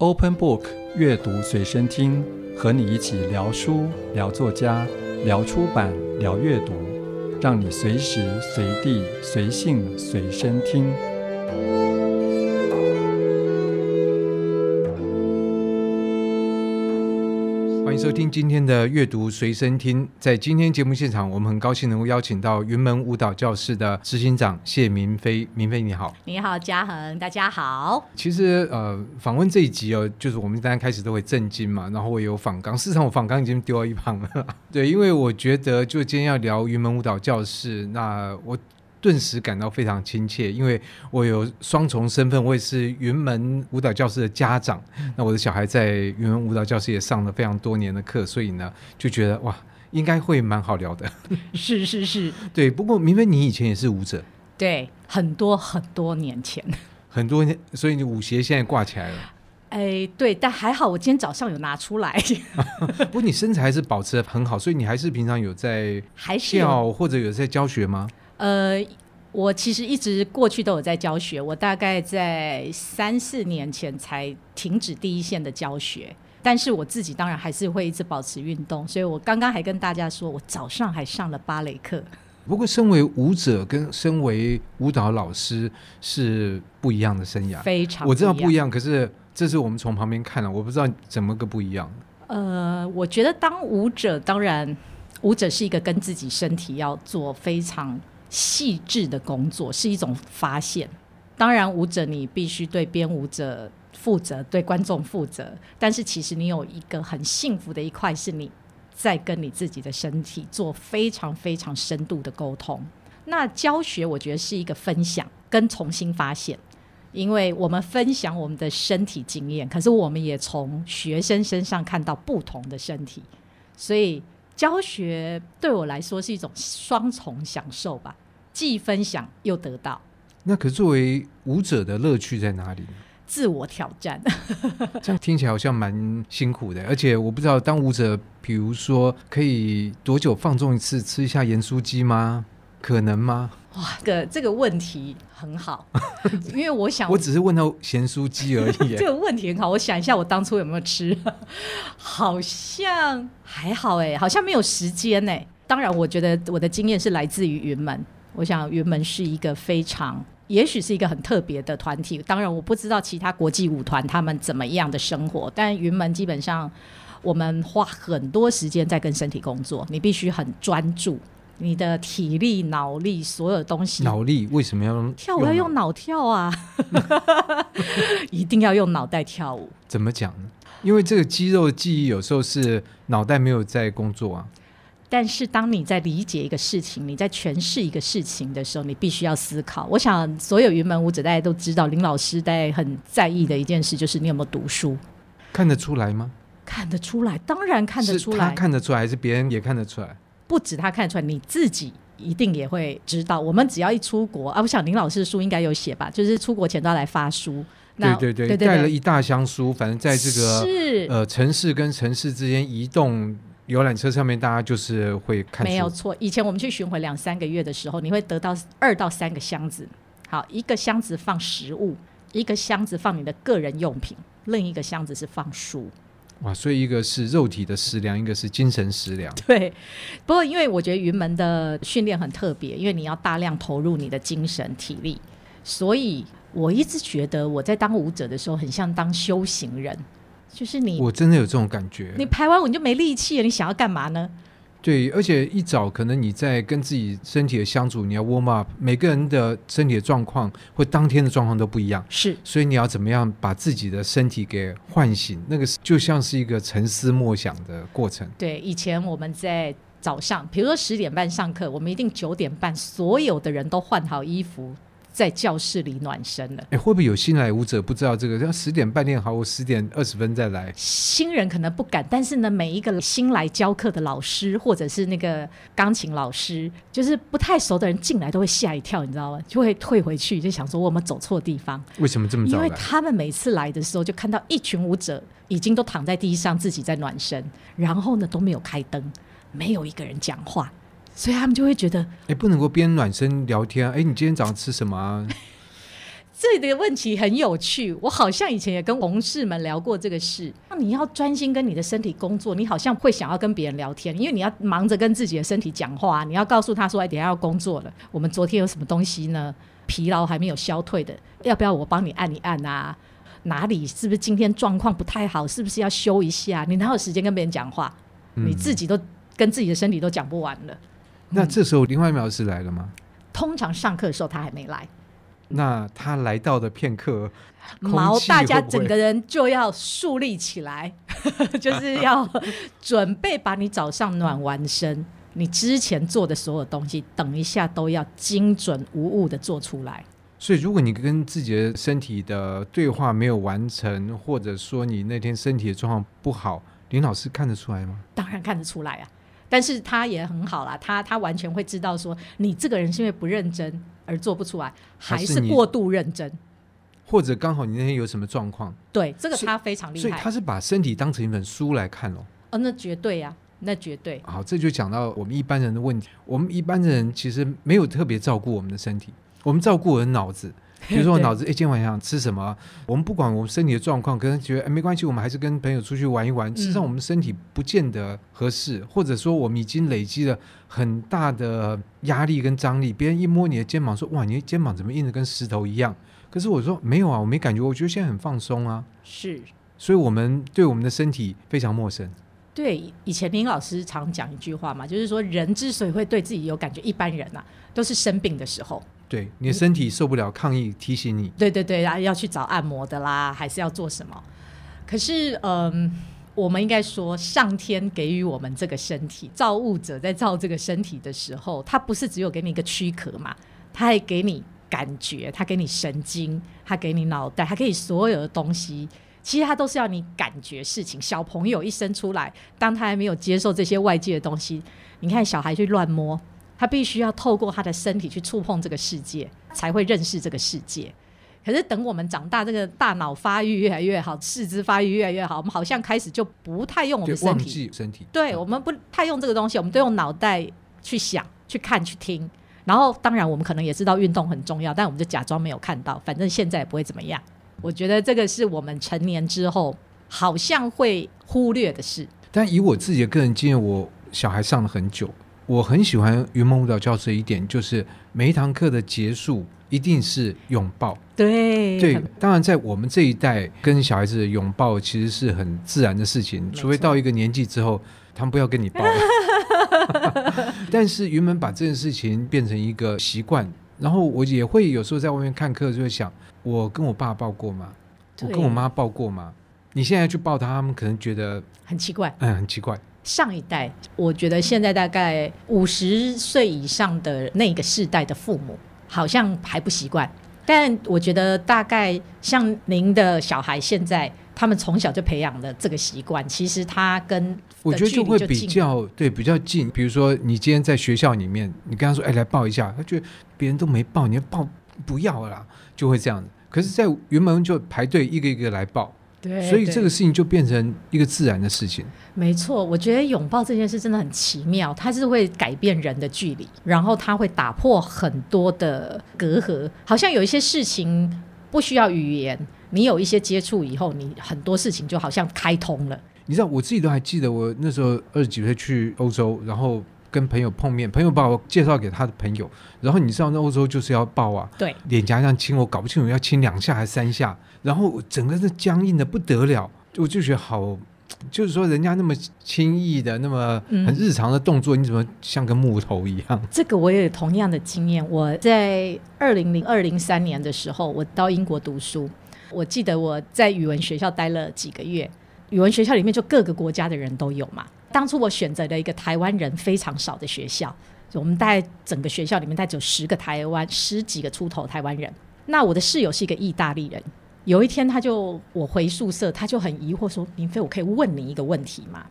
Open Book 阅读随身听，和你一起聊书、聊作家、聊出版、聊阅读，让你随时随地、随性随身听。收听今天的阅读随身听，在今天节目现场，我们很高兴能够邀请到云门舞蹈教室的执行长谢明飞。明飞你好，你好嘉恒，大家好。其实呃，访问这一集哦，就是我们大家开始都会震惊嘛，然后我有访纲，事实上我访纲已经丢到一旁了。对，因为我觉得就今天要聊云门舞蹈教室，那我。顿时感到非常亲切，因为我有双重身份，我也是云门舞蹈教室的家长。那我的小孩在云门舞蹈教室也上了非常多年的课，所以呢，就觉得哇，应该会蛮好聊的。是是是，对。不过明明，你以前也是舞者，对，很多很多年前，很多年，所以你舞鞋现在挂起来了。哎，对，但还好，我今天早上有拿出来。不过你身材还是保持的很好，所以你还是平常有在还是跳或者有在教学吗？呃，我其实一直过去都有在教学，我大概在三四年前才停止第一线的教学，但是我自己当然还是会一直保持运动，所以我刚刚还跟大家说，我早上还上了芭蕾课。不过，身为舞者跟身为舞蹈老师是不一样的生涯，非常我知道不一样，可是这是我们从旁边看了，我不知道怎么个不一样。呃，我觉得当舞者，当然舞者是一个跟自己身体要做非常。细致的工作是一种发现，当然舞者你必须对编舞者负责，对观众负责。但是其实你有一个很幸福的一块，是你在跟你自己的身体做非常非常深度的沟通。那教学我觉得是一个分享跟重新发现，因为我们分享我们的身体经验，可是我们也从学生身上看到不同的身体，所以。教学对我来说是一种双重享受吧，既分享又得到。那可作为舞者的乐趣在哪里呢？自我挑战。这样听起来好像蛮辛苦的，而且我不知道当舞者，比如说可以多久放纵一次，吃一下盐酥鸡吗？可能吗？哇，这个这个问题很好，因为我想，我只是问到咸酥鸡而已。这个问题很好，我想一下，我当初有没有吃？好像还好哎，好像没有时间哎。当然，我觉得我的经验是来自于云门。我想云门是一个非常，也许是一个很特别的团体。当然，我不知道其他国际舞团他们怎么样的生活，但云门基本上我们花很多时间在跟身体工作，你必须很专注。你的体力、脑力，所有东西。脑力为什么要用跳舞要用脑跳啊？一定要用脑袋跳舞。怎么讲呢？因为这个肌肉记忆有时候是脑袋没有在工作啊。但是当你在理解一个事情，你在诠释一个事情的时候，你必须要思考。我想所有云门舞者大家都知道，林老师大家很在意的一件事就是你有没有读书。看得出来吗？看得出来，当然看得出来。他看得出来，还是别人也看得出来？不止他看得出来，你自己一定也会知道。我们只要一出国啊，我想林老师的书应该有写吧，就是出国前都要来发书。对对对，带了一大箱书，反正在这个是呃城市跟城市之间移动游览车上面，大家就是会看书。没有错，以前我们去巡回两三个月的时候，你会得到二到三个箱子。好，一个箱子放食物，一个箱子放你的个人用品，另一个箱子是放书。哇，所以一个是肉体的食粮，一个是精神食粮。对，不过因为我觉得云门的训练很特别，因为你要大量投入你的精神体力，所以我一直觉得我在当舞者的时候，很像当修行人，就是你，我真的有这种感觉。你排完舞你就没力气了，你想要干嘛呢？对，而且一早可能你在跟自己身体的相处，你要 warm up，每个人的身体的状况或当天的状况都不一样，是，所以你要怎么样把自己的身体给唤醒？那个就像是一个沉思默想的过程。对，以前我们在早上，比如说十点半上课，我们一定九点半所有的人都换好衣服。在教室里暖身了。哎，会不会有新来舞者不知道这个？要十点半练好，我十点二十分再来。新人可能不敢，但是呢，每一个新来教课的老师，或者是那个钢琴老师，就是不太熟的人进来都会吓一跳，你知道吗？就会退回去，就想说我们走错地方。为什么这么早？因为他们每次来的时候，就看到一群舞者已经都躺在地上，自己在暖身，然后呢都没有开灯，没有一个人讲话。所以他们就会觉得，哎，不能够边暖身聊天啊！哎，你今天早上吃什么啊？这个问题很有趣，我好像以前也跟同事们聊过这个事。那你要专心跟你的身体工作，你好像会想要跟别人聊天，因为你要忙着跟自己的身体讲话，你要告诉他说：“哎，等下要工作了，我们昨天有什么东西呢？疲劳还没有消退的，要不要我帮你按一按啊？哪里是不是今天状况不太好？是不是要休一下？你哪有时间跟别人讲话？你自己都跟自己的身体都讲不完了。嗯”那这时候林怀民老师来了吗？通常上课的时候他还没来。那他来到的片刻，毛大家整个人就要树立起来，就是要准备把你早上暖完身，你之前做的所有东西，等一下都要精准无误的做出来。所以，如果你跟自己的身体的对话没有完成，或者说你那天身体的状况不好，林老师看得出来吗？当然看得出来啊，但是他也很好啦，他他完全会知道说你这个人是因为不认真。而做不出来，还是过度认真，或者刚好你那天有什么状况？对，这个他非常厉害，所以他是把身体当成一本书来看哦。哦，那绝对呀、啊，那绝对。好，这就讲到我们一般人的问题。我们一般人其实没有特别照顾我们的身体，我们照顾我的脑子。比如说我脑子，哎，今天晚上想吃什么？我们不管我们身体的状况，可能觉得哎没关系，我们还是跟朋友出去玩一玩。事实上，我们身体不见得合适，或者说我们已经累积了很大的压力跟张力。别人一摸你的肩膀，说哇，你的肩膀怎么硬的跟石头一样？可是我说没有啊，我没感觉，我觉得现在很放松啊。是，所以我们对我们的身体非常陌生。对，以前林老师常讲一句话嘛，就是说人之所以会对自己有感觉，一般人啊都是生病的时候。对，你的身体受不了抗议，提醒你。对对对，然后要去找按摩的啦，还是要做什么？可是，嗯，我们应该说，上天给予我们这个身体，造物者在造这个身体的时候，他不是只有给你一个躯壳嘛，他还给你感觉，他给你神经，他给你脑袋，他给你所有的东西。其实他都是要你感觉事情。小朋友一生出来，当他还没有接受这些外界的东西，你看小孩去乱摸。他必须要透过他的身体去触碰这个世界，才会认识这个世界。可是等我们长大，这个大脑发育越来越好，四肢发育越来越好，我们好像开始就不太用我们身体。身体。对，我们不太用这个东西，我们都用脑袋去想、去看、去听。然后，当然我们可能也知道运动很重要，但我们就假装没有看到，反正现在也不会怎么样。我觉得这个是我们成年之后好像会忽略的事。但以我自己的个人经验，我小孩上了很久。我很喜欢云门舞蹈教室一点，就是每一堂课的结束一定是拥抱。对对，当然在我们这一代跟小孩子的拥抱其实是很自然的事情，除非到一个年纪之后，他们不要跟你抱了。但是云门把这件事情变成一个习惯，然后我也会有时候在外面看课就会想，我跟我爸抱过吗？我跟我妈抱过吗？你现在去抱他，他们可能觉得很奇怪，嗯，很奇怪。上一代，我觉得现在大概五十岁以上的那个世代的父母，好像还不习惯。但我觉得大概像您的小孩，现在他们从小就培养了这个习惯，其实他跟我觉得就会比较对比较近。比如说，你今天在学校里面，你跟他说：“哎，来抱一下。”他觉得别人都没抱，你要抱不要了啦，就会这样子。可是，在原本就排队一个一个来抱。对，所以这个事情就变成一个自然的事情。没错，我觉得拥抱这件事真的很奇妙，它是会改变人的距离，然后它会打破很多的隔阂。好像有一些事情不需要语言，你有一些接触以后，你很多事情就好像开通了。你知道，我自己都还记得，我那时候二十几岁去欧洲，然后跟朋友碰面，朋友把我介绍给他的朋友，然后你知道，那欧洲就是要抱啊，对，脸颊上亲，我搞不清楚要亲两下还是三下。然后整个是僵硬的不得了，我就觉得好，就是说人家那么轻易的、那么很日常的动作，嗯、你怎么像个木头一样？这个我也有同样的经验。我在二零零二零三年的时候，我到英国读书，我记得我在语文学校待了几个月。语文学校里面就各个国家的人都有嘛。当初我选择了一个台湾人非常少的学校，我们大概整个学校里面大概只有十个台湾十几个出头台湾人。那我的室友是一个意大利人。有一天，他就我回宿舍，他就很疑惑说：“明飞，我可以问你一个问题吗？”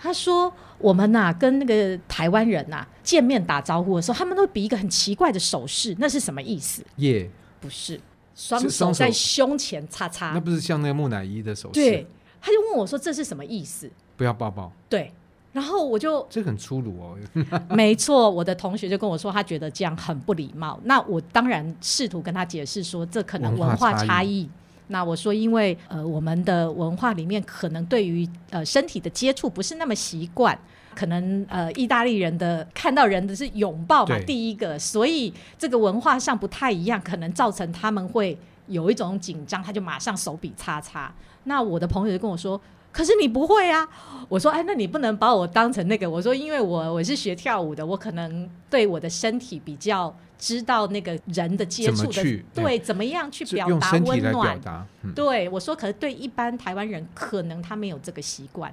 他说：“我们呐、啊，跟那个台湾人呐、啊、见面打招呼的时候，他们都比一个很奇怪的手势，那是什么意思？”耶，不是，双手在胸前叉叉，那不是像那个木乃伊的手势？对，他就问我说：“这是什么意思？”不要抱抱。对，然后我就这很粗鲁哦。没错，我的同学就跟我说，他觉得这样很不礼貌。那我当然试图跟他解释说，这可能文化差异。那我说，因为呃，我们的文化里面可能对于呃身体的接触不是那么习惯，可能呃意大利人的看到人的是拥抱嘛，第一个，所以这个文化上不太一样，可能造成他们会有一种紧张，他就马上手比叉叉。那我的朋友就跟我说。可是你不会啊！我说，哎，那你不能把我当成那个。我说，因为我我是学跳舞的，我可能对我的身体比较知道那个人的接触的，对，怎么样去表达温暖。嗯、对，我说，可是对一般台湾人，可能他没有这个习惯。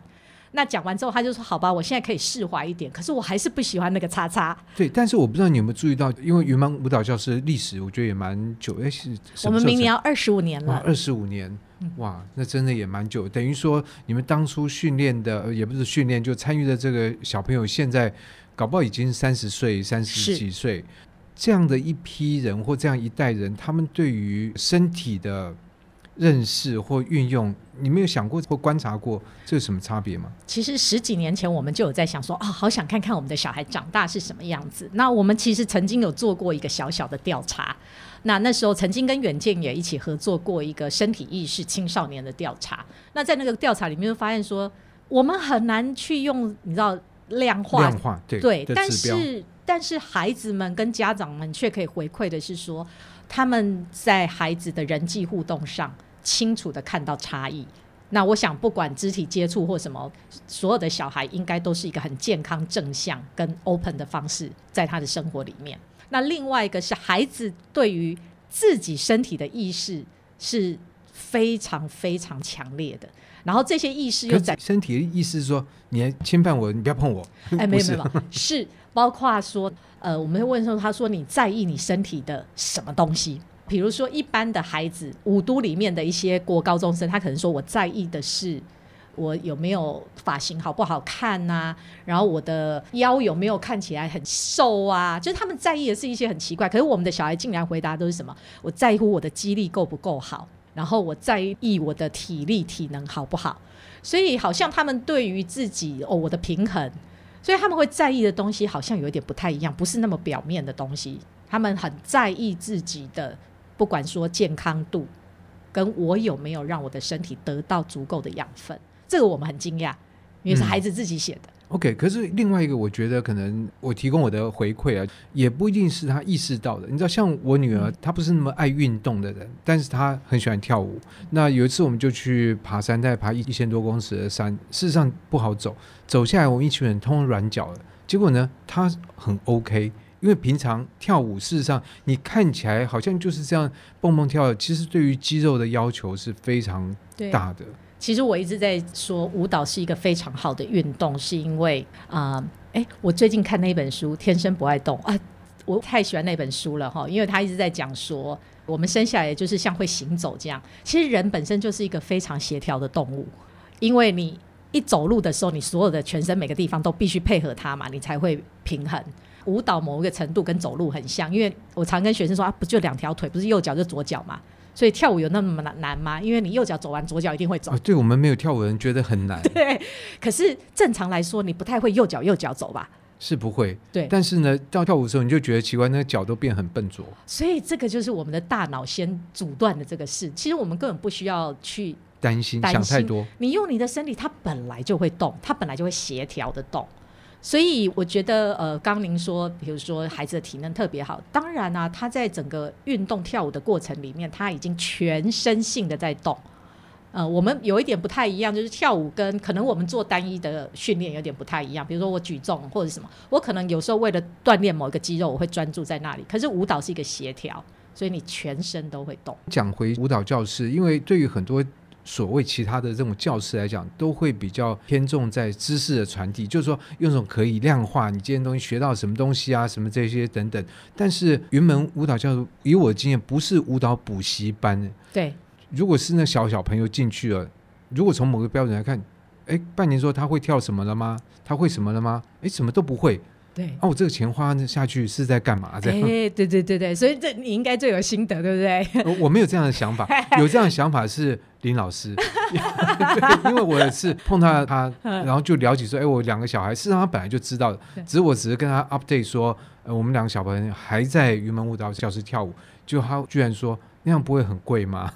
那讲完之后，他就说：“好吧，我现在可以释怀一点。”可是我还是不喜欢那个叉叉。对，但是我不知道你有没有注意到，因为云门舞蹈教室历史，我觉得也蛮久。哎，是我们明年要二十五年了。二十五年。哇，那真的也蛮久，等于说你们当初训练的，也不是训练，就参与的这个小朋友，现在搞不好已经三十岁、三十几岁，这样的一批人或这样一代人，他们对于身体的认识或运用，你没有想过或观察过，这有什么差别吗？其实十几年前我们就有在想说，啊、哦，好想看看我们的小孩长大是什么样子。那我们其实曾经有做过一个小小的调查。那那时候曾经跟远见也一起合作过一个身体意识青少年的调查。那在那个调查里面就发现说，我们很难去用你知道量化，量化对，对，但是但是孩子们跟家长们却可以回馈的是说，他们在孩子的人际互动上清楚的看到差异。那我想不管肢体接触或什么，所有的小孩应该都是一个很健康、正向跟 open 的方式，在他的生活里面。那另外一个是孩子对于自己身体的意识是非常非常强烈的，然后这些意识又在身体的意思是说，你还侵犯我，你不要碰我。哎，没有没有，是包括说，呃，我们会问说，他说你在意你身体的什么东西？比如说一般的孩子，五都里面的一些国高中生，他可能说我在意的是。我有没有发型好不好看呐、然后我的腰有没有看起来很瘦啊？就是他们在意的是一些很奇怪，可是我们的小孩竟然回答都是什么？我在乎我的肌力够不够好，然后我在意我的体力体能好不好。所以好像他们对于自己哦，我的平衡，所以他们会在意的东西好像有点不太一样，不是那么表面的东西。他们很在意自己的，不管说健康度，跟我有没有让我的身体得到足够的养分。这个我们很惊讶，因为是孩子自己写的。嗯、OK，可是另外一个，我觉得可能我提供我的回馈啊，也不一定是他意识到的。你知道，像我女儿，她不是那么爱运动的人，但是她很喜欢跳舞。那有一次，我们就去爬山，大概爬一一千多公尺的山，事实上不好走，走下来我们一群人通通软脚了。结果呢，她很 OK，因为平常跳舞，事实上你看起来好像就是这样蹦蹦跳的，其实对于肌肉的要求是非常大的。其实我一直在说，舞蹈是一个非常好的运动，是因为啊，哎、我最近看那本书《天生不爱动》啊，我太喜欢那本书了哈，因为他一直在讲说，我们生下来就是像会行走这样，其实人本身就是一个非常协调的动物，因为你一走路的时候，你所有的全身每个地方都必须配合它嘛，你才会平衡。舞蹈某一个程度跟走路很像，因为我常跟学生说啊，不就两条腿，不是右脚就左脚嘛。所以跳舞有那么难难吗？因为你右脚走完，左脚一定会走。啊，对我们没有跳舞的人觉得很难。对，可是正常来说，你不太会右脚右脚走吧？是不会。对，但是呢，到跳舞的时候，你就觉得奇怪，那个脚都变很笨拙。所以这个就是我们的大脑先阻断的这个事。其实我们根本不需要去担心，想太多。你用你的身体，它本来就会动，它本来就会协调的动。所以我觉得，呃，刚您说，比如说孩子的体能特别好，当然啊，他在整个运动跳舞的过程里面，他已经全身性的在动。呃，我们有一点不太一样，就是跳舞跟可能我们做单一的训练有点不太一样。比如说我举重或者什么，我可能有时候为了锻炼某一个肌肉，我会专注在那里。可是舞蹈是一个协调，所以你全身都会动。讲回舞蹈教室，因为对于很多。所谓其他的这种教室来讲，都会比较偏重在知识的传递，就是说用这种可以量化你今天东西学到什么东西啊，什么这些等等。但是云门舞蹈教室，以我的经验，不是舞蹈补习班。对，如果是那小小朋友进去了，如果从某个标准来看，哎，半年说他会跳什么了吗？他会什么了吗？哎，什么都不会。对，哦、啊，我这个钱花下去是在干嘛？这样，哎，对对对对，所以这你应该最有心得，对不对？我我没有这样的想法，有这样的想法是林老师，对，因为我也是碰到他，然后就了解说，哎，我两个小孩，事实上他本来就知道的，只是我只是跟他 update 说，呃，我们两个小朋友还在云门舞蹈教室跳舞，就他居然说那样不会很贵吗？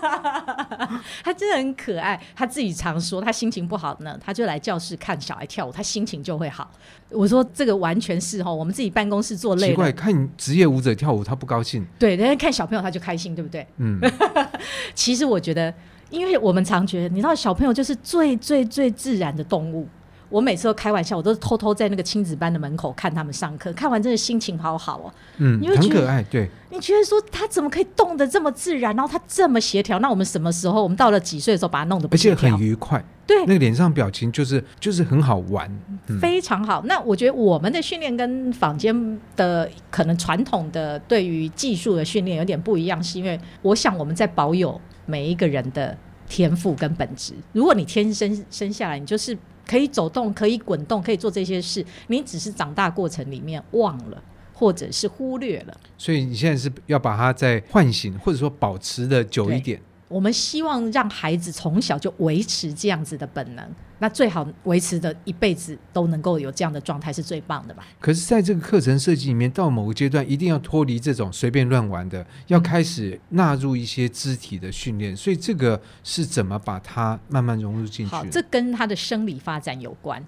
他真的很可爱，他自己常说，他心情不好呢，他就来教室看小孩跳舞，他心情就会好。我说这个完全是哈，我们自己办公室做累了，奇怪，看职业舞者跳舞他不高兴，对，但是看小朋友他就开心，对不对？嗯，其实我觉得，因为我们常觉得，你知道，小朋友就是最最最自然的动物。我每次都开玩笑，我都是偷偷在那个亲子班的门口看他们上课，看完真的心情好好哦。嗯，很可爱。对，你觉得说他怎么可以动得这么自然，然后他这么协调？那我们什么时候？我们到了几岁的时候把他弄得不协调？而且很愉快。对，那个脸上表情就是就是很好玩，嗯，非常好。那我觉得我们的训练跟坊间的可能传统的对于技术的训练有点不一样，是因为我想我们在保有每一个人的天赋跟本质。如果你天生生下来你就是。可以走动，可以滚动，可以做这些事。你只是长大过程里面忘了，或者是忽略了。所以你现在是要把它再唤醒，或者说保持的久一点。我们希望让孩子从小就维持这样子的本能，那最好维持的一辈子都能够有这样的状态是最棒的吧。可是，在这个课程设计里面，到某个阶段一定要脱离这种随便乱玩的，要开始纳入一些肢体的训练。所以，这个是怎么把它慢慢融入进去？好，这跟他的生理发展有关。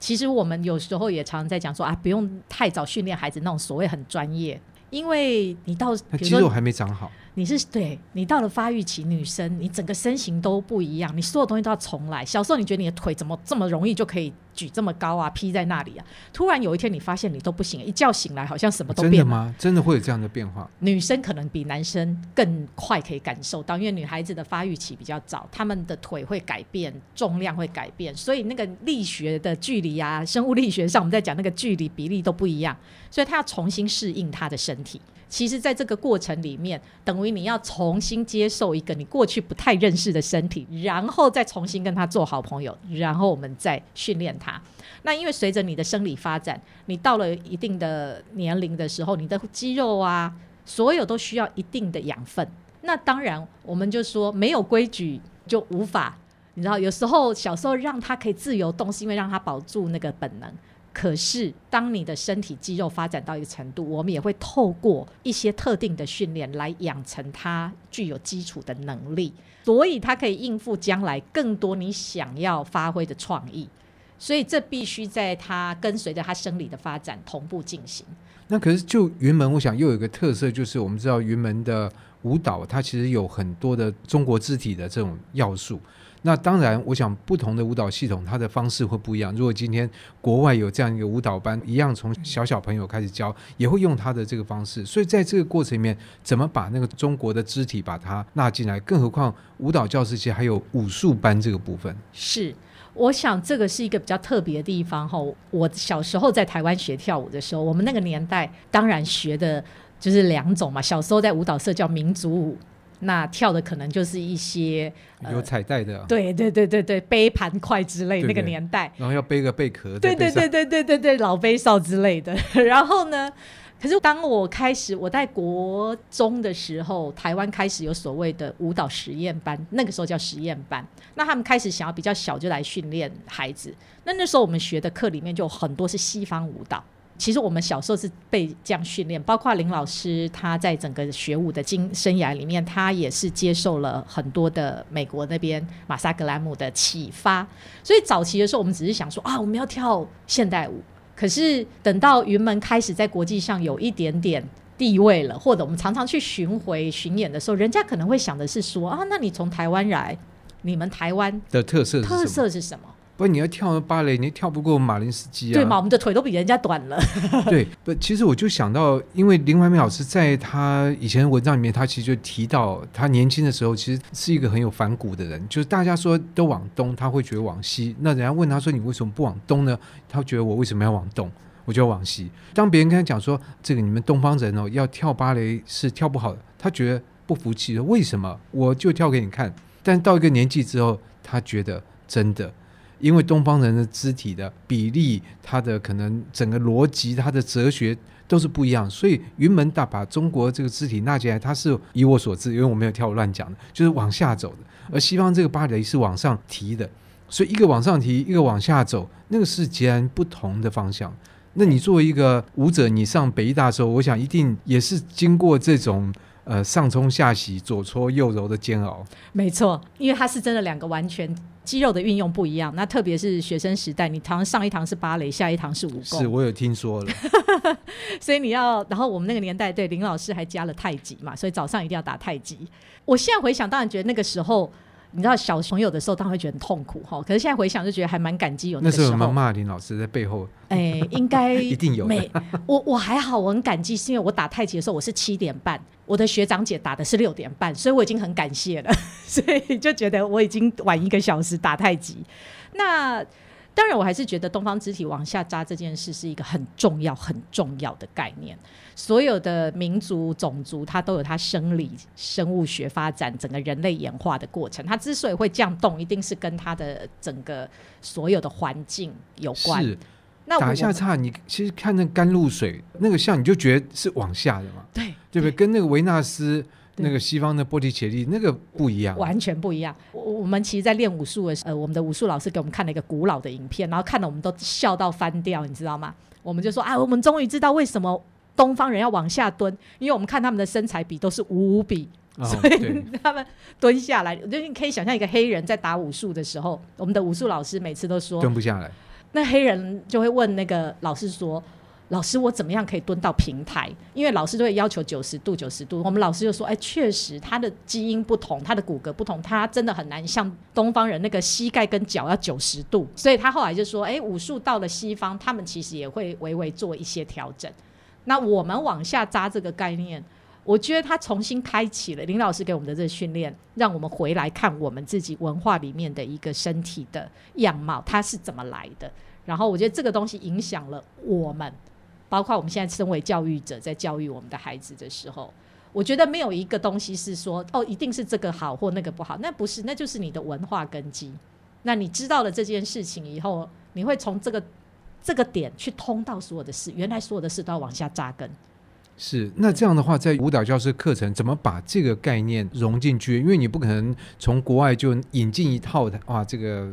其实我们有时候也常常在讲说啊，不用太早训练孩子那种所谓很专业，因为你到他肌肉还没长好。你是对你到了发育期，女生你整个身形都不一样，你所有东西都要重来。小时候你觉得你的腿怎么这么容易就可以举这么高啊，劈在那里啊？突然有一天你发现你都不行，一觉醒来好像什么都变了。真的吗？真的会有这样的变化？女生可能比男生更快可以感受到，因为女孩子的发育期比较早，她们的腿会改变，重量会改变，所以那个力学的距离啊，生物力学上我们在讲那个距离比例都不一样，所以她要重新适应她的身体。其实，在这个过程里面，等于你要重新接受一个你过去不太认识的身体，然后再重新跟他做好朋友，然后我们再训练他。那因为随着你的生理发展，你到了一定的年龄的时候，你的肌肉啊，所有都需要一定的养分。那当然，我们就说没有规矩就无法，你知道，有时候小时候让他可以自由动，是因为让他保住那个本能。可是，当你的身体肌肉发展到一个程度，我们也会透过一些特定的训练来养成它具有基础的能力，所以它可以应付将来更多你想要发挥的创意。所以，这必须在它跟随着它生理的发展同步进行。那可是就云门，我想又有一个特色，就是我们知道云门的舞蹈，它其实有很多的中国肢体的这种要素。那当然，我想不同的舞蹈系统，它的方式会不一样。如果今天国外有这样一个舞蹈班，一样从小小朋友开始教，也会用他的这个方式。所以在这个过程里面，怎么把那个中国的肢体把它纳进来？更何况舞蹈教室其实还有武术班这个部分。是，我想这个是一个比较特别的地方哈。我小时候在台湾学跳舞的时候，我们那个年代当然学的就是两种嘛。小时候在舞蹈社叫民族舞。那跳的可能就是一些有彩带的，呃，对对对对对，背盘筷之类，那个年代，然后要背个贝壳，对对对对对对对，老杯少之类的。然后呢，可是当我开始我在国中的时候，台湾开始有所谓的舞蹈实验班，那个时候叫实验班。那他们开始想要比较小就来训练孩子，那那时候我们学的课里面就很多是西方舞蹈。其实我们小时候是被这样训练，包括林老师，他在整个学舞的经生涯里面，他也是接受了很多的美国那边马萨格兰姆的启发。所以早期的时候，我们只是想说啊，我们要跳现代舞。可是等到云门开始在国际上有一点点地位了，或者我们常常去巡回巡演的时候，人家可能会想的是说啊，那你从台湾来，你们台湾的特色特色是什么？不，你要跳芭蕾，你跳不过马林斯基啊。对嘛，我们的腿都比人家短了。对，不，其实我就想到，因为林怀民老师在他以前的文章里面，他其实就提到，他年轻的时候其实是一个很有反骨的人，就是大家说都往东，他会觉得往西。那人家问他说：“你为什么不往东呢？”他觉得我为什么要往东？我就要往西。当别人跟他讲说：“这个你们东方人哦，要跳芭蕾是跳不好的。”他觉得不服气，说：“为什么？我就跳给你看。”但到一个年纪之后，他觉得真的。因为东方人的肢体的比例，他的可能整个逻辑，他的哲学都是不一样，所以云门大把中国这个肢体纳进来，他是以我所知，因为我没有跳乱讲的，就是往下走的，而西方这个芭蕾是往上提的，所以一个往上提，一个往下走，那个是截然不同的方向。那你作为一个舞者，你上北大的时候，我想一定也是经过这种呃上冲下洗、左搓右揉的煎熬。没错，因为它是真的两个完全肌肉的运用不一样。那特别是学生时代，你常常上一堂是芭蕾，下一堂是武功。是我有听说了，所以你要，然后我们那个年代对林老师还加了太极嘛，所以早上一定要打太极。我现在回想，当然觉得那个时候。你知道小朋友的时候，当然会觉得很痛苦哈。可是现在回想，就觉得还蛮感激有那个时候。那时候林老师在背后？哎、欸，应该 一定有。没，我我还好，我很感激，是因为我打太极的时候我是七点半，我的学长姐打的是六点半，所以我已经很感谢了，所以就觉得我已经晚一个小时打太极。那。当然，我还是觉得东方肢体往下扎这件事是一个很重要、很重要的概念。所有的民族、种族，它都有它生理、生物学发展、整个人类演化的过程。它之所以会这样动，一定是跟它的整个所有的环境有关。是，那打一下岔，你其实看那甘露水那个像，你就觉得是往下的嘛？对，对不对？跟那个维纳斯。那个西方的波提切利那个不一样，完全不一样。我我们其实，在练武术的时候，呃，我们的武术老师给我们看了一个古老的影片，然后看了我们都笑到翻掉，你知道吗？我们就说啊，我们终于知道为什么东方人要往下蹲，因为我们看他们的身材比都是五五比，哦、所以他们蹲下来。就你可以想象一个黑人在打武术的时候，我们的武术老师每次都说蹲不下来，那黑人就会问那个老师说。老师，我怎么样可以蹲到平台？因为老师都会要求九十度，九十度。我们老师就说：“哎，确实，他的基因不同，他的骨骼不同，他真的很难像东方人那个膝盖跟脚要九十度。”所以他后来就说：“哎，武术到了西方，他们其实也会微微做一些调整。”那我们往下扎这个概念，我觉得他重新开启了林老师给我们的这个训练，让我们回来看我们自己文化里面的一个身体的样貌，它是怎么来的。然后我觉得这个东西影响了我们。包括我们现在身为教育者，在教育我们的孩子的时候，我觉得没有一个东西是说哦，一定是这个好或那个不好，那不是，那就是你的文化根基。那你知道了这件事情以后，你会从这个这个点去通到所有的事，原来所有的事都要往下扎根。是，那这样的话，在舞蹈教室课程怎么把这个概念融进去？因为你不可能从国外就引进一套的啊，这个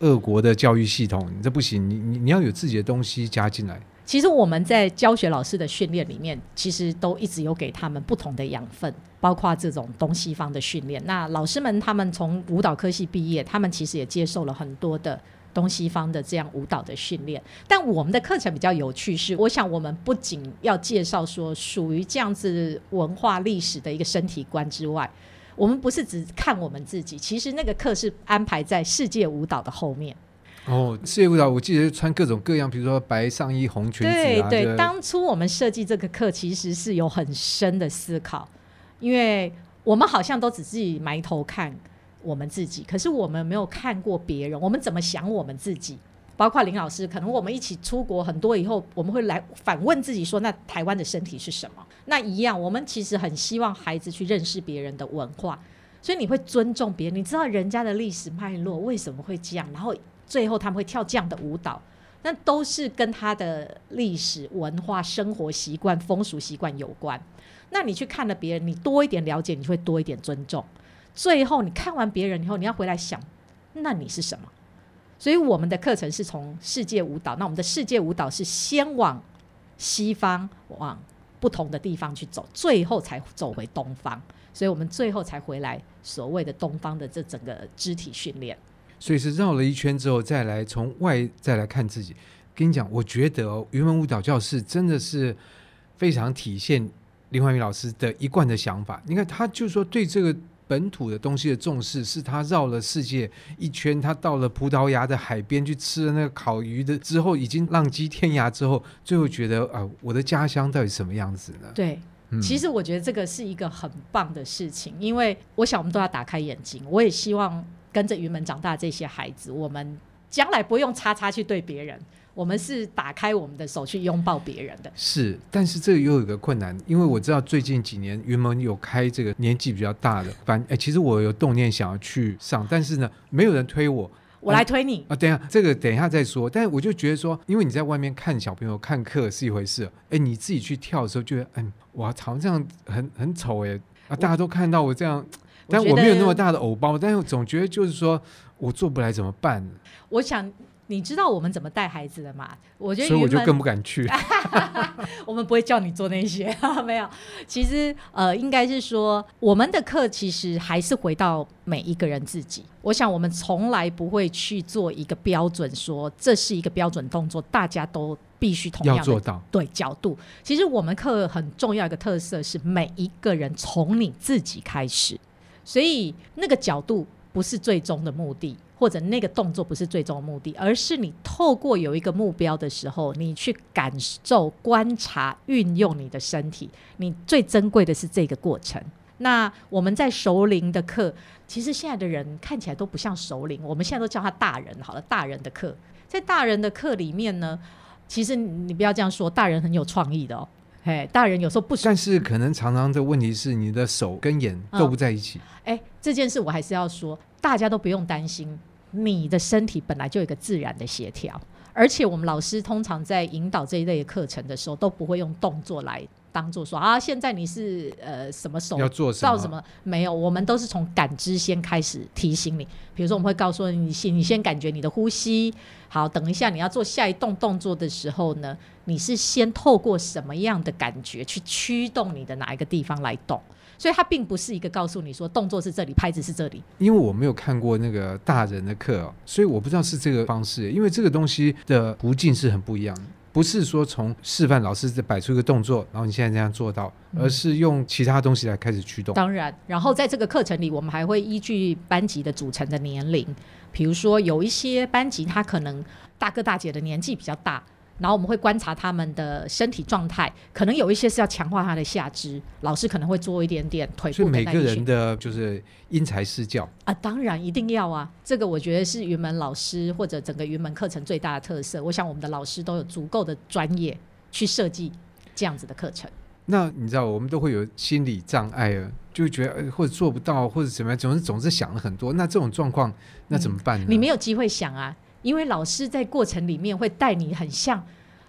俄国的教育系统，你这不行，你你你要有自己的东西加进来。其实我们在教学老师的训练里面，其实都一直有给他们不同的养分，包括这种东西方的训练。那老师们他们从舞蹈科系毕业，他们其实也接受了很多的东西方的这样舞蹈的训练。但我们的课程比较有趣，是我想我们不仅要介绍说属于这样子文化历史的一个身体观之外，我们不是只看我们自己，其实那个课是安排在世界舞蹈的后面。哦，世界舞蹈，我记得穿各种各样，比如说白上衣、红裙子啊。对对，当初我们设计这个课，其实是有很深的思考，因为我们好像都只自己埋头看我们自己，可是我们没有看过别人，我们怎么想我们自己？包括林老师，可能我们一起出国很多以后，我们会来反问自己说：那台湾的身体是什么？那一样，我们其实很希望孩子去认识别人的文化，所以你会尊重别人，你知道人家的历史脉络为什么会这样，然后。最后他们会跳这样的舞蹈，那都是跟他的历史文化、生活习惯、风俗习惯有关。那你去看了别人，你多一点了解，你会多一点尊重。最后你看完别人以后，你要回来想，那你是什么？所以我们的课程是从世界舞蹈，那我们的世界舞蹈是先往西方，往不同的地方去走，最后才走回东方。所以我们最后才回来所谓的东方的这整个肢体训练。所以是绕了一圈之后，再来从外再来看自己。跟你讲，我觉得哦，云门舞蹈教室真的是非常体现林怀民老师的一贯的想法。你看，他就是说对这个本土的东西的重视，是他绕了世界一圈，他到了葡萄牙的海边去吃了那个烤鱼的之后，已经浪迹天涯之后，最后觉得啊、呃，我的家乡到底什么样子呢？对，嗯、其实我觉得这个是一个很棒的事情，因为我想我们都要打开眼睛，我也希望。跟着云门长大这些孩子，我们将来不用叉叉去对别人，我们是打开我们的手去拥抱别人的。是，但是这个又有一个困难，因为我知道最近几年云门有开这个年纪比较大的班，哎，其实我有动念想要去上，但是呢，没有人推我。我来推你啊！等一下，这个等一下再说。但是我就觉得说，因为你在外面看小朋友看课是一回事，哎，你自己去跳的时候，觉得，嗯，哇，好像这样很很丑哎啊！大家都看到我这样，但我没有那么大的偶包，但是我总觉得就是说我做不来怎么办？我想。你知道我们怎么带孩子的嘛？我觉得，所以我就更不敢去。我们不会叫你做那些，没有。其实，呃，应该是说，我们的课其实还是回到每一个人自己。我想，我们从来不会去做一个标准，说这是一个标准动作，大家都必须同样要做到。对角度，其实我们课很重要一个特色是每一个人从你自己开始，所以那个角度不是最终的目的。或者那个动作不是最终的目的，而是你透过有一个目标的时候，你去感受、观察、运用你的身体。你最珍贵的是这个过程。那我们在熟龄的课，其实现在的人看起来都不像熟龄，我们现在都叫他大人好了。大人的课，在大人的课里面呢，其实你不要这样说，大人很有创意的哦。嘿，大人有时候不，但是可能常常的问题是，你的手跟眼都不在一起。哎、嗯，这件事我还是要说，大家都不用担心。你的身体本来就有一个自然的协调，而且我们老师通常在引导这一类的课程的时候，都不会用动作来当做说啊，现在你是呃什么手要做什么？什么没有，我们都是从感知先开始提醒你。比如说，我们会告诉你，你先你先感觉你的呼吸。好，等一下你要做下一动动作的时候呢，你是先透过什么样的感觉去驱动你的哪一个地方来动？所以它并不是一个告诉你说动作是这里，拍子是这里。因为我没有看过那个大人的课哦，所以我不知道是这个方式。因为这个东西的途径是很不一样的，不是说从示范老师在摆出一个动作，然后你现在这样做到，而是用其他东西来开始驱动。当然，然后在这个课程里，我们还会依据班级的组成的年龄，比如说有一些班级他可能大哥大姐的年纪比较大。然后我们会观察他们的身体状态，可能有一些是要强化他的下肢，老师可能会做一点点腿部的。所以每个人的就是因材施教啊，当然一定要啊，这个我觉得是云门老师或者整个云门课程最大的特色。我想我们的老师都有足够的专业去设计这样子的课程。那你知道我们都会有心理障碍啊，就觉得或者做不到或者怎么样，总是总是想了很多。那这种状况那怎么办呢？嗯，你没有机会想啊。因为老师在过程里面会带你很像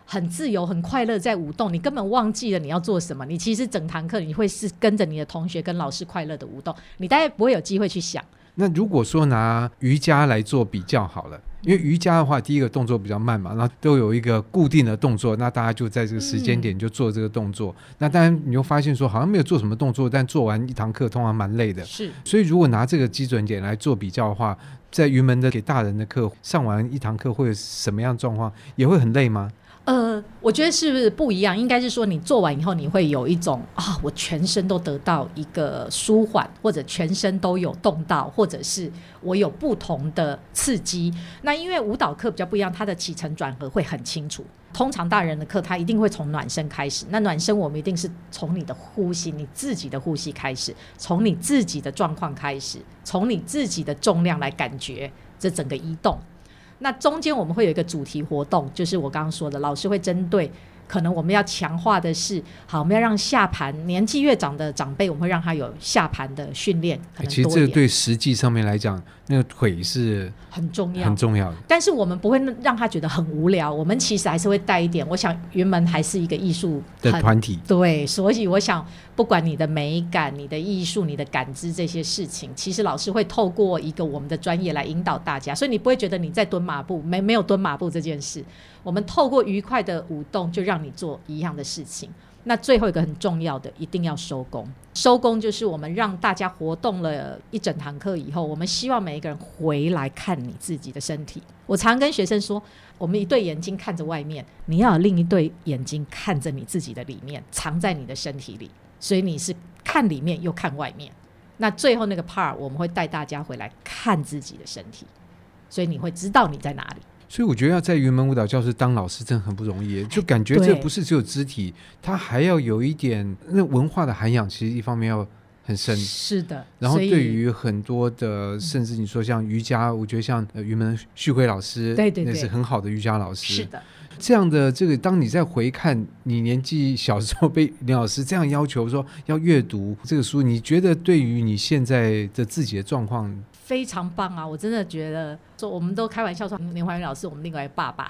很自由、很快乐在舞动，你根本忘记了你要做什么。你其实整堂课你会是跟着你的同学跟老师快乐的舞动，你大概不会有机会去想。那如果说拿瑜伽来做比较好了，因为瑜伽的话，第一个动作比较慢嘛，然后都有一个固定的动作，那大家就在这个时间点就做这个动作。嗯、那当然你就发现说好像没有做什么动作，但做完一堂课通常蛮累的。是，所以如果拿这个基准点来做比较的话。在云门的给大人的课上完一堂课会有什么样状况？也会很累吗？呃，我觉得是不是不一样？应该是说你做完以后，你会有一种啊，我全身都得到一个舒缓，或者全身都有动到，或者是我有不同的刺激。那因为舞蹈课比较不一样，它的起承转合会很清楚。通常大人的课，他一定会从暖身开始。那暖身我们一定是从你的呼吸，你自己的呼吸开始，从你自己的状况开始，从你自己的重量来感觉这整个移动。那中间我们会有一个主题活动，就是我刚刚说的，老师会针对。可能我们要强化的是，好，我们要让下盘年纪越长的长辈，我们会让他有下盘的训练。可能其实这个对实际上面来讲，那个腿是很重要、很重要的。但是我们不会让他觉得很无聊，我们其实还是会带一点。我想云门还是一个艺术的团体，对，所以我想不管你的美感、你的艺术、你的感知这些事情，其实老师会透过一个我们的专业来引导大家，所以你不会觉得你在蹲马步，没没有蹲马步这件事。我们透过愉快的舞动，就让你做一样的事情。那最后一个很重要的，一定要收工。收工就是我们让大家活动了一整堂课以后，我们希望每一个人回来看你自己的身体。我常跟学生说，我们一对眼睛看着外面，你要有另一对眼睛看着你自己的里面，藏在你的身体里。所以你是看里面又看外面。那最后那个 part，我们会带大家回来看自己的身体，所以你会知道你在哪里。所以我觉得要在云门舞蹈教室当老师真的很不容易，就感觉这不是只有肢体，它还要有一点那文化的涵养。其实一方面要很深，是的。然后对于很多的，甚至你说像瑜伽，我觉得像云门旭辉老师，对对对，那是很好的瑜伽老师。是的，这样的这个，当你在回看你年纪小时候被林老师这样要求说要阅读这个书，你觉得对于你现在的自己的状况？非常棒啊！我真的觉得，说我们都开玩笑说林怀民老师，我们另外一个爸爸，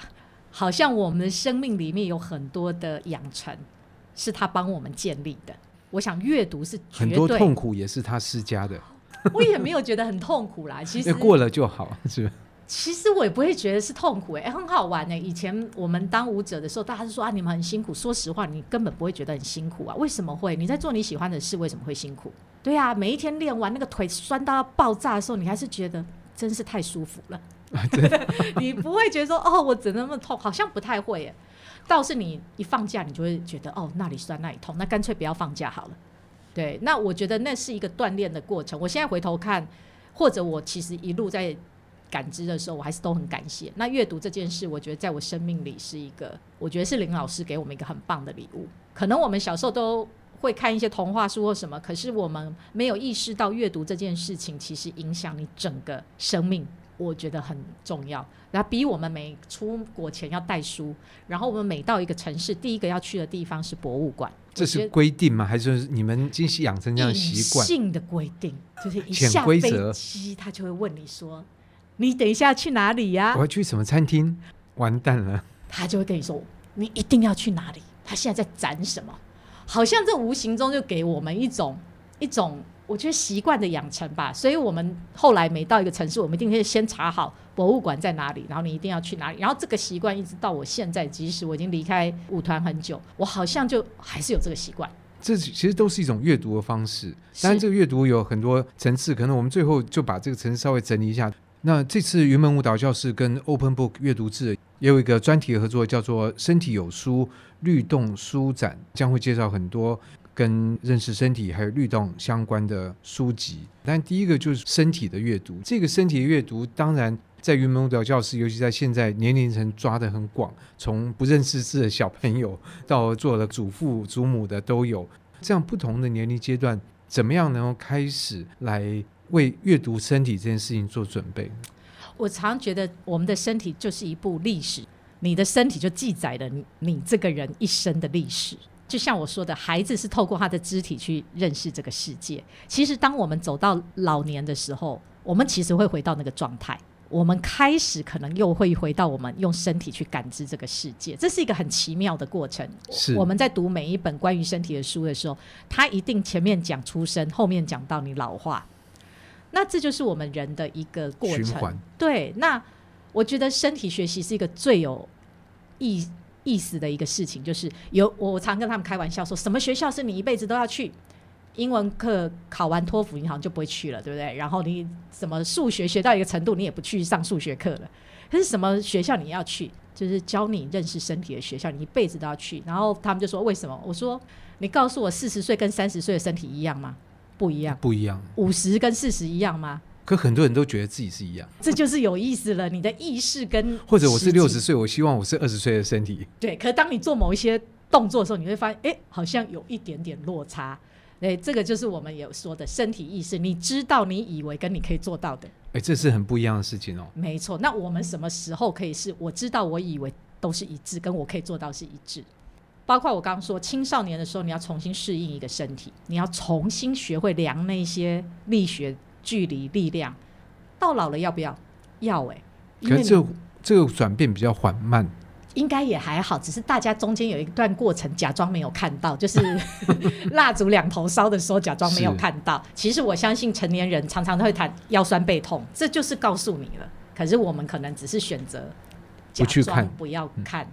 好像我们的生命里面有很多的养成，是他帮我们建立的。我想阅读是绝对很多痛苦也是他施加的。我也没有觉得很痛苦啦，其实 过了就好，是。其实我也不会觉得是痛苦，欸，哎，很好玩呢，欸。以前我们当舞者的时候，大家都说啊，你们很辛苦。说实话，你根本不会觉得很辛苦啊。为什么会？你在做你喜欢的事，为什么会辛苦？对啊，每一天练完那个腿酸到要爆炸的时候，你还是觉得真是太舒服了。你不会觉得说哦，我怎么那么痛？好像不太会，耶。倒是你一放假，你就会觉得哦，那里酸那里痛，那干脆不要放假好了。对，那我觉得那是一个锻炼的过程。我现在回头看，或者我其实一路在。感知的时候，我还是都很感谢。那阅读这件事，我觉得在我生命里是一个，我觉得是林老师给我们一个很棒的礼物。可能我们小时候都会看一些童话书或什么，可是我们没有意识到阅读这件事情其实影响你整个生命，我觉得很重要。然后比我们每出国前要带书，然后我们每到一个城市，第一个要去的地方是博物馆。这是规定吗？还是你们精心养成这样的习惯？性的规定就是一下飞机，他就会问你说。你等一下去哪里呀、啊？我要去什么餐厅？完蛋了！他就会跟你说，你一定要去哪里？他现在在展什么？好像这无形中就给我们一种一种，我觉得习惯的养成吧。所以我们后来每到一个城市，我们一定会先查好博物馆在哪里，然后你一定要去哪里。然后这个习惯一直到我现在，即使我已经离开舞团很久，我好像就还是有这个习惯。这其实都是一种阅读的方式。当然，这个阅读有很多层次，可能我们最后就把这个层次稍微整理一下。那这次云门舞蹈教室跟 Open Book 阅读志也有一个专题合作，叫做“身体有书律动书展”，将会介绍很多跟认识身体还有律动相关的书籍。但第一个就是身体的阅读，这个身体的阅读，当然在云门舞蹈教室，尤其在现在年龄层抓得很广，从不认识字的小朋友到做了祖父祖母的都有。这样不同的年龄阶段，怎么样能够开始来？为阅读身体这件事情做准备，我常觉得我们的身体就是一部历史，你的身体就记载了你你这个人一生的历史。就像我说的，孩子是透过他的肢体去认识这个世界。其实，当我们走到老年的时候，我们其实会回到那个状态，我们开始可能又会回到我们用身体去感知这个世界。这是一个很奇妙的过程。是我们在读每一本关于身体的书的时候，他一定前面讲出生，后面讲到你老化。那这就是我们人的一个过程，对。那我觉得身体学习是一个最有意意思的一个事情，就是有我常跟他们开玩笑说，什么学校是你一辈子都要去？英文课考完托福，你好像就不会去了，对不对？然后你什么数学学到一个程度，你也不去上数学课了。可是什么学校你要去？就是教你认识身体的学校，你一辈子都要去。然后他们就说为什么？我说你告诉我，四十岁跟三十岁的身体一样吗？不一样，不一样。五十跟四十一样吗？可很多人都觉得自己是一样，这就是有意思了。你的意识跟或者我是六十岁，我希望我是二十岁的身体。对，可当你做某一些动作的时候，你会发现，哎，好像有一点点落差。哎，这个就是我们有说的身体意识。你知道，你以为跟你可以做到的，哎，这是很不一样的事情哦。没错，那我们什么时候可以是我知道，我以为都是一致，跟我可以做到是一致？包括我刚刚说，青少年的时候，你要重新适应一个身体，你要重新学会量那些力学、距离、力量。到老了要不要？要哎、欸。可是这这个转变比较缓慢。应该也还好，只是大家中间有一段过程，假装没有看到，就是 蜡烛两头烧的时候，假装没有看到。其实我相信成年人常常都会谈腰酸背痛，这就是告诉你了。可是我们可能只是选择不去看，不要看。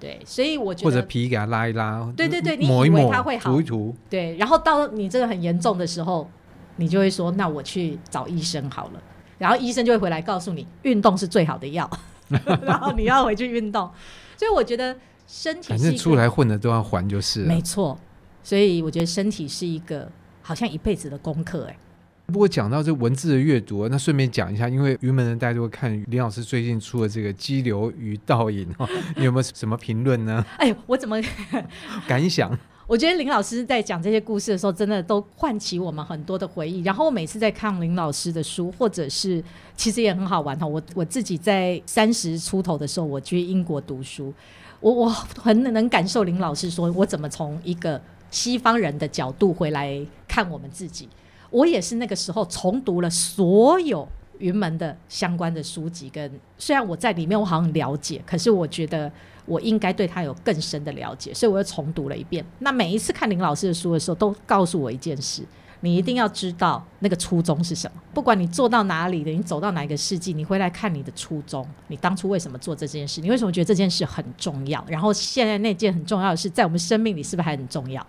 对，所以我觉得或者皮给它拉一拉，对对对，抹一抹，你以为他会好，涂一涂，对，然后到你这个很严重的时候，你就会说，那我去找医生好了，然后医生就会回来告诉你，运动是最好的药，然后你要回去运动。所以我觉得身体，反正出来混的都要还就是，没错。所以我觉得身体是一个好像一辈子的功课，哎。不过讲到这文字的阅读，那顺便讲一下，因为云门人大家都会看林老师最近出的这个《激流与倒影》，你有没有什么评论呢？哎呦，我怎么 感想？我觉得林老师在讲这些故事的时候，真的都唤起我们很多的回忆。然后我每次在看林老师的书，或者是其实也很好玩哈。我我自己在三十出头的时候，我去英国读书，我我很能感受林老师说我怎么从一个西方人的角度回来看我们自己。我也是那个时候重读了所有云门的相关的书籍跟，虽然我在里面我好像了解，可是我觉得我应该对他有更深的了解，所以我又重读了一遍。那每一次看林老师的书的时候，都告诉我一件事：你一定要知道那个初衷是什么。不管你做到哪里的，你走到哪一个世纪，你回来看你的初衷，你当初为什么做这件事？你为什么觉得这件事很重要？然后现在那件很重要的事，在我们生命里是不是还很重要？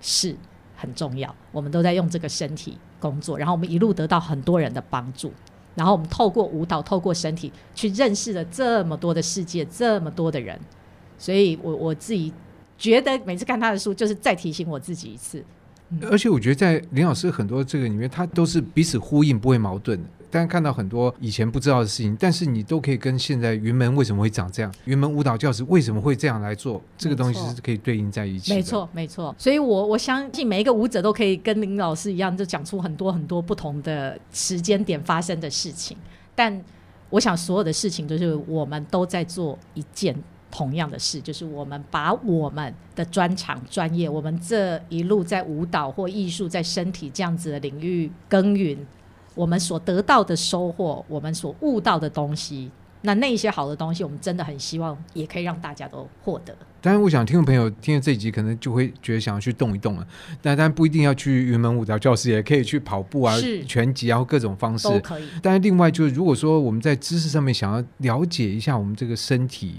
是很重要。我们都在用这个身体工作，然后我们一路得到很多人的帮助。然后我们透过舞蹈，透过身体去认识了这么多的世界，这么多的人，所以我我自己觉得每次看他的书，就是再提醒我自己一次。而且我觉得在林老师很多这个里面，他都是彼此呼应，不会矛盾的。但是看到很多以前不知道的事情，但是你都可以跟现在云门为什么会长这样，云门舞蹈教室为什么会这样来做，这个东西是可以对应在一起。没错，没错。所以我我相信每一个舞者都可以跟林老师一样，就讲出很多很多不同的时间点发生的事情。但我想所有的事情都是我们都在做一件同样的事，就是我们把我们的专长、专业，我们这一路在舞蹈或艺术、在身体这样子的领域耕耘。我们所得到的收获，我们所悟到的东西，那那一些好的东西，我们真的很希望也可以让大家都获得。当然，我想听众朋友听了这一集，可能就会觉得想要去动一动了。但当然不一定要去云门舞蹈教室，也可以去跑步啊、拳击啊，或各种方式都可以。但是另外就是，如果说我们在知识上面想要了解一下我们这个身体，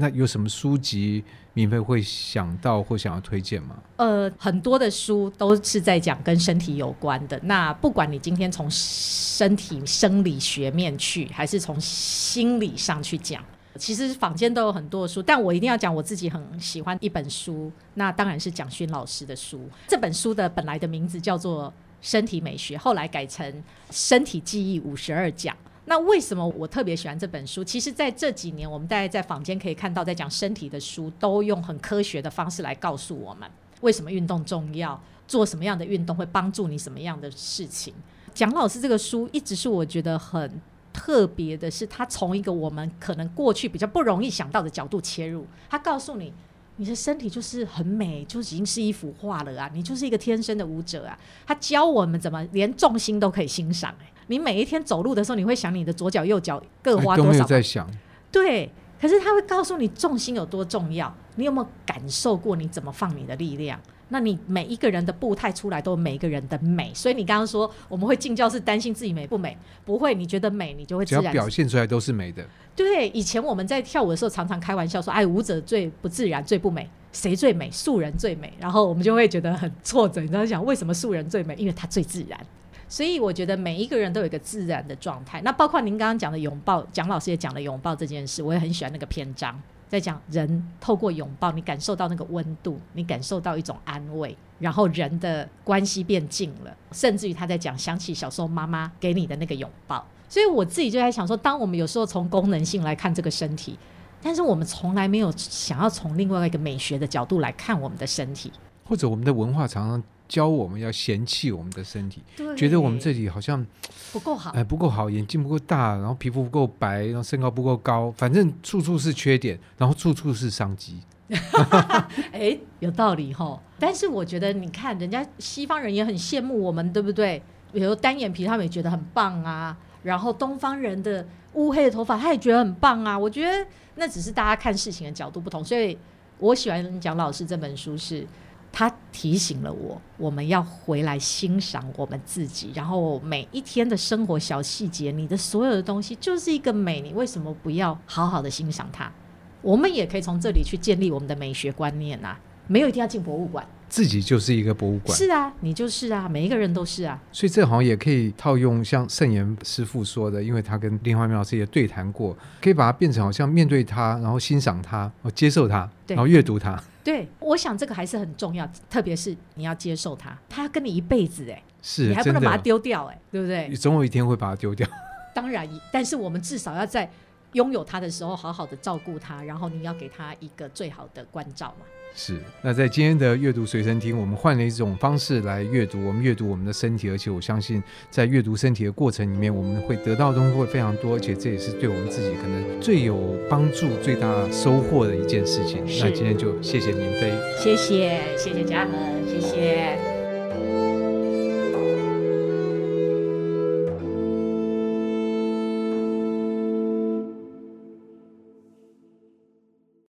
那有什么书籍？明霏会想到或想要推荐吗？呃，很多的书都是在讲跟身体有关的。那不管你今天从身体生理学面去，还是从心理上去讲，其实坊间都有很多的书。但我一定要讲我自己很喜欢一本书，那当然是蒋勋老师的书。这本书的本来的名字叫做《身体美学》，后来改成《身体记忆五十二讲》。那为什么我特别喜欢这本书？其实，在这几年，我们大家在坊间可以看到，在讲身体的书，都用很科学的方式来告诉我们，为什么运动重要，做什么样的运动会帮助你什么样的事情。蒋老师这个书一直是我觉得很特别的，是他从一个我们可能过去比较不容易想到的角度切入，他告诉你，你的身体就是很美，就已经是一幅画了啊，你就是一个天生的舞者啊。他教我们怎么连重心都可以欣赏，欸你每一天走路的时候，你会想你的左脚右脚各花多少？都没有在想。对，可是他会告诉你重心有多重要。你有没有感受过你怎么放你的力量？那你每一个人的步态出来都有每一个人的美。所以你刚刚说我们会进教室担心自己美不美？不会，你觉得美，你就会自然。只要表现出来都是美的。对，以前我们在跳舞的时候常常开玩笑说：“哎，舞者最不自然，最不美，谁最美？素人最美。”然后我们就会觉得很挫折。你知道想为什么素人最美？因为他最自然。所以我觉得每一个人都有一个自然的状态。那包括您刚刚讲的拥抱，蒋老师也讲了拥抱这件事，我也很喜欢那个篇章，在讲人透过拥抱，你感受到那个温度，你感受到一种安慰，然后人的关系变近了，甚至于他在讲想起小时候妈妈给你的那个拥抱。所以我自己就在想说，当我们有时候从功能性来看这个身体，但是我们从来没有想要从另外一个美学的角度来看我们的身体，或者我们的文化常常。教我们要嫌弃我们的身体，觉得我们这里好像不够好，哎，不够好，眼睛不够大，然后皮肤不够白，然后身高不够高，反正处处是缺点，然后处处是商机。哎，有道理哈。但是我觉得，你看人家西方人也很羡慕我们，对不对？比如单眼皮，他们也觉得很棒啊。然后东方人的乌黑的头发，他也觉得很棒啊。我觉得那只是大家看事情的角度不同，所以我喜欢蒋老师这本书是。他提醒了我，我们要回来欣赏我们自己，然后每一天的生活小细节，你的所有的东西就是一个美，你为什么不要好好的欣赏它？我们也可以从这里去建立我们的美学观念呐，没有一定要进博物馆，自己就是一个博物馆。是啊，你就是啊，每一个人都是啊。所以这好像也可以套用像圣严师傅说的，因为他跟林怀民老师也对谈过，可以把它变成好像面对他，然后欣赏他，哦接受他，然后阅读他。对，我想这个还是很重要，特别是你要接受他，他跟你一辈子哎，是，你还不能把它丢掉哎，对不对？你总有一天会把它丢掉。当然，但是我们至少要在拥有他的时候，好好的照顾他，然后你要给他一个最好的关照嘛。是，那在今天的阅读随身听，我们换了一种方式来阅读，我们阅读我们的身体，而且我相信在阅读身体的过程里面，我们会得到的东西会非常多，而且这也是对我们自己可能最有帮助、最大收获的一件事情。那今天就谢谢明飞，谢谢谢谢嘉恒，谢谢。